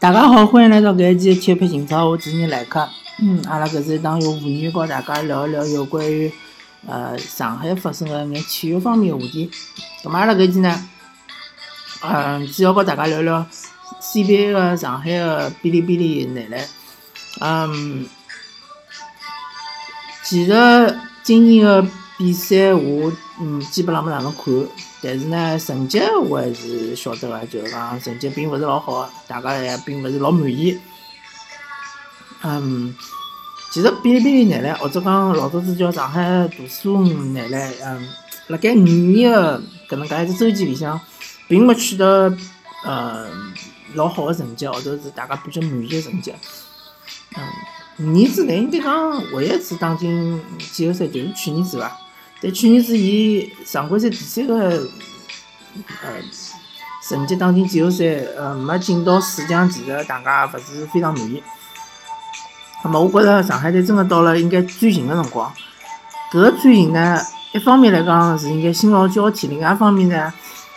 大家好，欢迎来到搿一期的体育配情操，我主持人来客。嗯，阿拉搿是一档用妇女和大家聊一聊有关于呃上海发生的眼体育方面的话题。咁么阿拉搿期呢，嗯，主要和大家聊聊 CBA 的上海的哔哩哔哩男篮。嗯，其实今年的比赛我嗯基本上没哪能看，但是呢成绩我还是晓得个，就是讲成绩并勿是老好，大家也并勿是老满意。嗯，其实哔哩哔哩男篮或者讲老早子叫上海大苏男篮，嗯，辣盖五年的搿能介一只周期里向，并没取得呃老好的成绩，或者是大家比较满意的成绩。嗯，五年之内应该讲唯一一次打进季后赛就是去年子伐？但去年子伊常规赛第三个呃成绩打进季后赛，呃没进到四强，其实大家勿是非常满意。那么我觉着上海队真的到了应该转型的辰光。搿个转型呢，一方面来讲是应该新老交替，另外一方面呢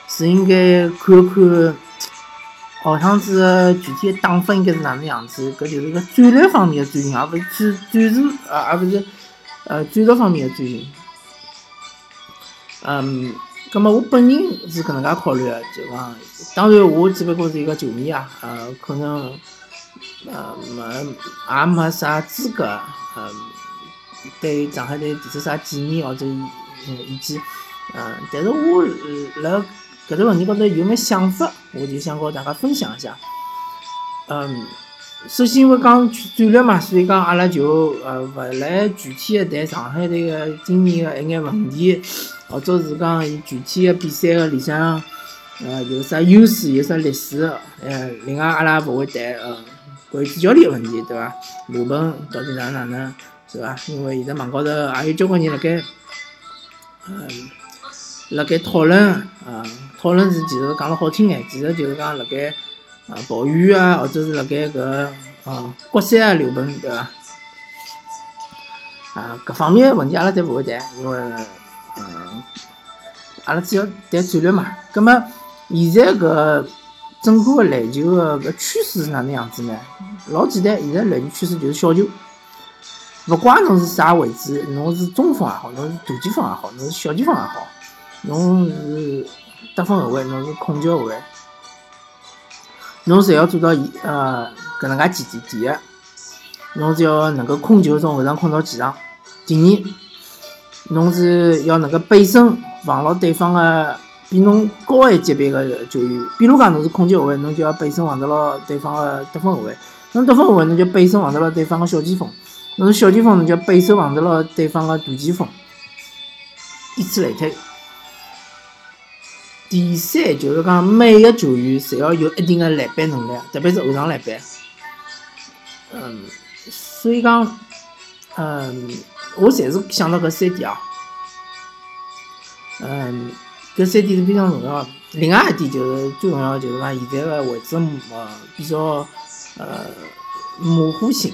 是应该看看下趟子具体的打法应该是哪能样子。搿就是个战略方面的转型，而勿是战战术，呃，而勿是呃战术方面的转型。嗯，葛末我本人是搿能介考虑的，就讲，当然我只不过是一个球迷啊，呃，可能。呃，没也没啥资格，呃，对上海队提出啥建议或者意见，嗯，但是我辣搿只问题高头有眼想法，我就想和大家分享一下。嗯，首先因为讲战略嘛，所以讲阿拉就呃勿来具体的谈上海队个今年个一眼问题，或者是讲伊具体个比赛个里向呃有啥优势，有啥劣势，呃，另外阿拉勿会谈，呃。关于主教练个问题，对伐？罗本到底哪哪能，是伐？因为现在网高头也有交关人辣盖，嗯，辣盖讨论，啊，讨论是其实讲了好听眼，其实就是讲辣盖啊抱怨啊，或者是辣盖搿啊国赛啊刘本，对伐？啊，各方面个问题阿拉侪勿会谈，因为嗯，阿拉主要谈战略嘛。葛末现在搿。整个篮球个搿趋势是哪能样子呢？老简单，现在篮球趋势就是小球，勿怪侬是啥位置，侬是中锋也好，侬是大前锋也好，侬是小前锋也好，侬是得分后卫，侬是控球后卫，侬侪要做到一呃搿能介几点？第一，侬只要能够控球从后场控到前场；第二，侬是要能够背身防牢对方个。比侬高一级别个球员，比如讲侬是控球后卫，侬就要背身防得牢对方个得分后卫；侬得分后卫，侬就背身防得牢对方个小前锋；侬是小前锋，侬就要背身防得牢对方个大前锋。以此类推。第三就是讲每个球员侪要有一定的篮板能力，特别是后场篮板。嗯，所以讲，嗯，我暂时想到搿三点啊。嗯。搿三点是非常重要。另外一点就是最重要，就是讲现在个位置呃比较呃模糊性，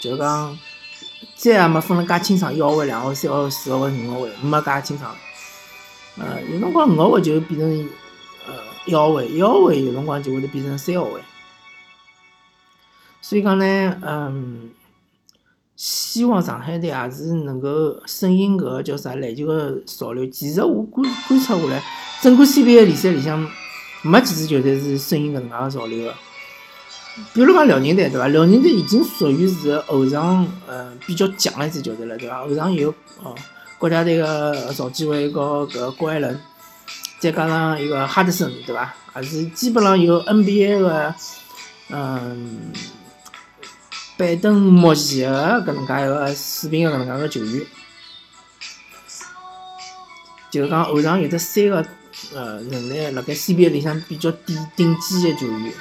就是讲再也没分了介清爽，一号位、两号位、三号位、四号位、五号位，没介清爽。呃，有辰光五号位就变成呃一号位，一号位有辰光就会得变成三号位。所以讲呢，嗯。希望上海队也是能够顺应搿个叫啥篮球个潮流。其实我观观察下来，整个 CBA 联赛里向没几支球队是顺应搿能介个潮流个。比如讲辽宁队，对伐？辽宁队已经属于是后场呃比较强个一支球队了，对伐？后场有哦国家队个赵继伟和搿郭艾伦，再加上一个哈德森，对伐？还是基本上有 NBA 个嗯。拜登莫奇个搿能介一个水平个搿能介个球员，就是讲后场有得三个呃能力辣盖 CBA 里向比较顶顶尖个球员，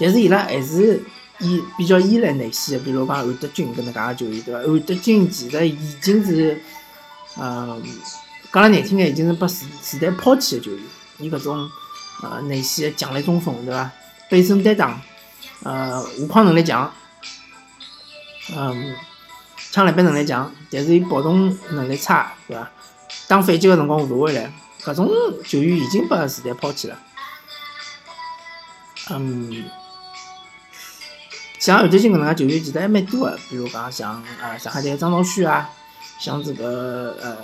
但是伊拉还是依比较依赖内线个，比如讲韩德君搿能介个球员，对伐？韩德君其实已经是，呃，讲了难听点，已经是被时时代抛弃个球员。伊搿种呃内线个强力中锋，对伐？背身担当。呃，护框能力强，嗯，抢篮板能力强，但是伊跑动能力差，对伐？打反击个辰光无回来，搿种球员已经被时代抛弃了。嗯，像后头进搿能介球员其实还蛮多个，比如讲像呃上海队张兆旭啊，像这个呃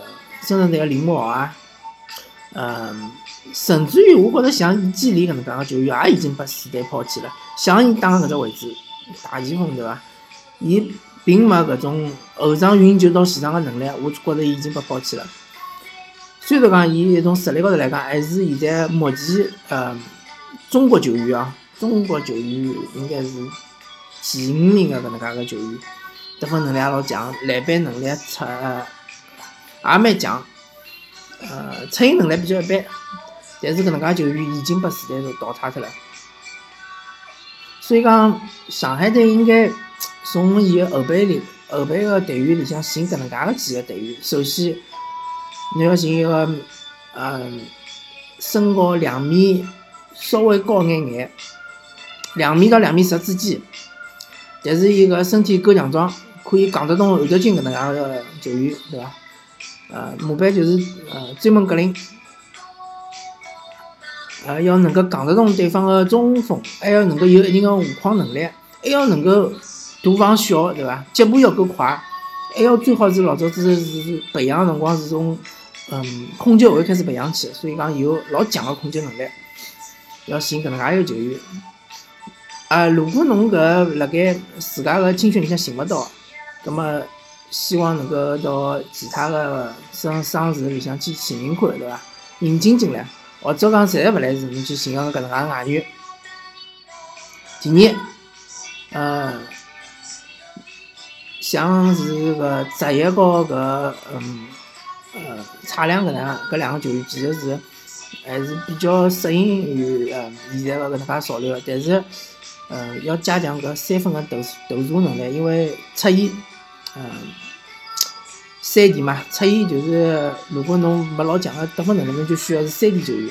深圳队个林柏啊，嗯，甚至于我觉着像易建联搿能介个球员也已经被时代抛弃了。像伊打个搿只位置，大前锋对伐？伊并没搿种后场运球到前场个能力，我觉着伊已经被抛弃了。虽然讲伊从实力高头来讲，还是现在目前呃中国球员啊，中国球员应该是前五名个搿能介个球员，得分能力也老强，篮板能力出也蛮强，呃，策应能力比较一般。但是搿能介球员已经被时代淘汰脱了。所以讲，上海队应该从伊个后备里后备个队员里向寻搿能介个几个队员，首先。你要寻一个，嗯，身高两米稍微高眼眼，两米到两米十之间，但是一个身体够强壮，可以扛得动韩德君搿能介个球员，对伐？呃，马班就是呃专门格林，呃，要能够扛得动对方个中锋，还要能够有一定个护框能力，还要能够大防小，对伐？脚步要够快，还要最好是老早子是培养辰光是从。嗯，控球后开始培养起，所以讲有老强个控球能力，要寻搿能介一个球员。啊，如果侬搿辣盖自家个青训里向寻勿到，葛末希望能够到其他个省省市里向去寻寻看，对伐？引进进来，或者讲实在勿来事，侬去寻个搿能介外援。第二，呃，像是个职业和搿嗯。呃，差两搿能介搿两个球员其实是还是比较适应于呃现在个搿能介潮流，但是呃要加强搿三分个投投射能力，因为侧翼，嗯，三 D 嘛，出现就是如果侬没老强个得分能力，侬就需要是三 D 球员。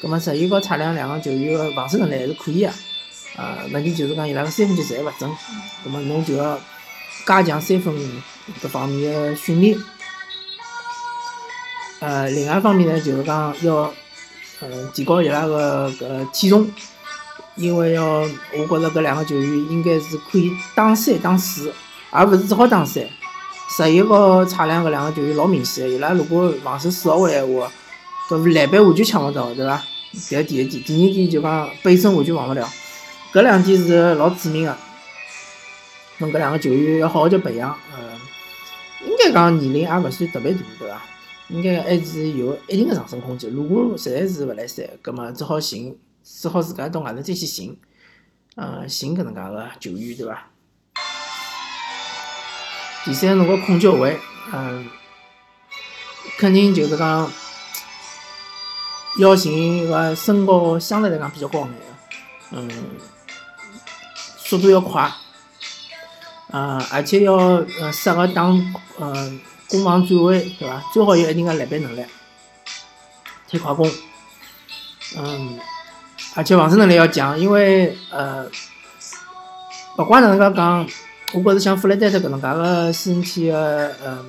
葛末实翼和差两两个球员个防守能力还是可以个，啊，问题就是讲伊拉个三分球实在勿准，葛末侬就要加强三分搿方面个训练。呃，另外一方面呢，就是讲要，呃，提高伊拉个搿体重，因为要，我觉着搿两个球员应该是可以打三打四，而勿是只好打三。十一和差两搿两个球员老明显个，伊拉如果防守死下来话，搿篮板完全抢勿到，对伐？搿第一点，第二点就讲背身完全防勿了，搿两点是老致命个。侬搿两个球员要好好叫培养，呃，应该讲年龄也勿算特别大，对伐？应该还是有一定的上升空间。如果实在是勿来三，葛末只好寻，只好自家到外头再去寻，呃，寻搿能介个球员，对伐？第三，侬个控球后卫，嗯，肯定就是讲要寻一个身高相对来讲比较高眼个，嗯，速度要快，嗯，而且要呃适合打，嗯。攻防转位，对伐？最好有一定的篮板能力，推快攻，嗯，而且防守能力要强，因为呃，不管哪能介讲，我觉着像弗雷德特搿能介个身体个嗯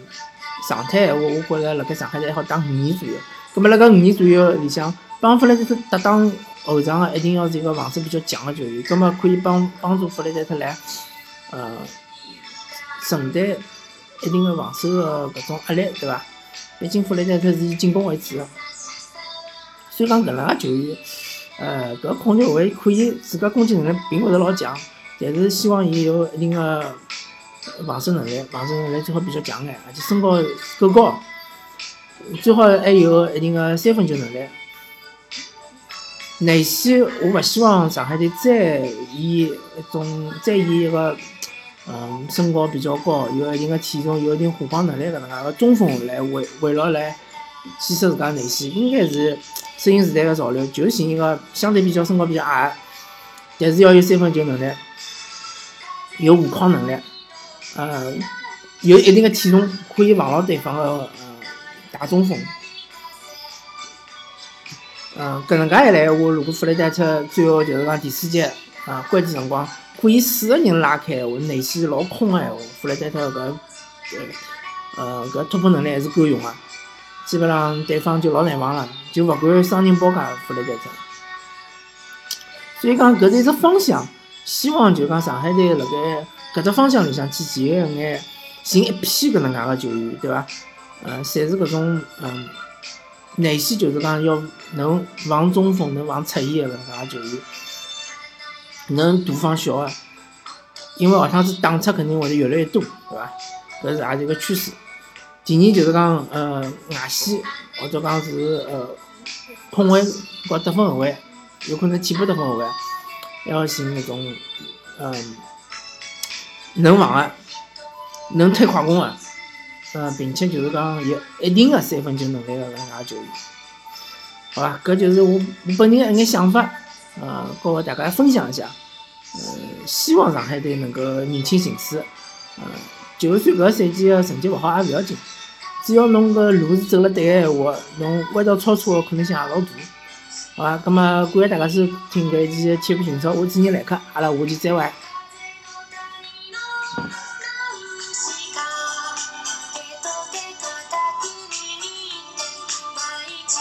状态，我我觉着辣盖上海队还好打五年左右。葛末辣盖五年左右里向，帮弗雷德特搭档后场个一定要是一个防守比较强个球员，葛末可以帮帮助弗雷德特来呃承担。一定的防守个搿种压力，对伐？毕竟弗雷德特是以进攻为主个，虽然讲搿能介球员，呃，搿控球后卫可以自家攻击能力并勿是老强，但是希望伊有一定个防守能力，防守能力最好比较强眼，而且身高够高，最好还有一定个三分球能力。内线我勿希望上海队再以一种再以一个。嗯，身高比较高，有一定的体重，有一定护框能力搿能介个中锋来围围绕来建设自家内线，应该是适应时代个潮流，就寻一个相对比较身高比较矮，但是要有三分球能力，有护框能力，嗯，有一定的体重，可以防牢对方的呃大中锋。嗯，搿能介一来闲话，如果弗雷德特最后就是讲第四节啊关键辰光。可以四个人拉开，我内线老空个闲话，弗雷德特搿呃搿突破能力还是够用个，基本上对方就老难防了，就勿管双人包夹弗雷德特。所以讲搿是一只方向，希望就讲上海队辣盖搿只方向里向去寻一眼寻一批搿能介个球员，对伐？呃，侪是搿种嗯内线，就是讲要能防中锋、能防侧翼个搿能介个球员，能大防小个，因为下趟子打出肯定会得越来越多，对伐？搿是也是一个趋势。第二就是讲呃外线或者讲是呃控卫或得分后卫，有可能替补得分后卫，要寻那种嗯能防的、能推快攻的。呃，并且就是讲有一定的三分球能力的搿能介球员，好吧？搿就是我我本人一眼想法，呃，和大家分享一下。呃，希望上海队能够认清形势。呃，就算搿赛季个成绩勿好也勿要紧，只要侬搿路是走了对个闲话，侬弯道超车个可能性也老大。好吧？葛末感谢大家收听搿一期《铁骨情操》，我是你来客，阿拉下期再会。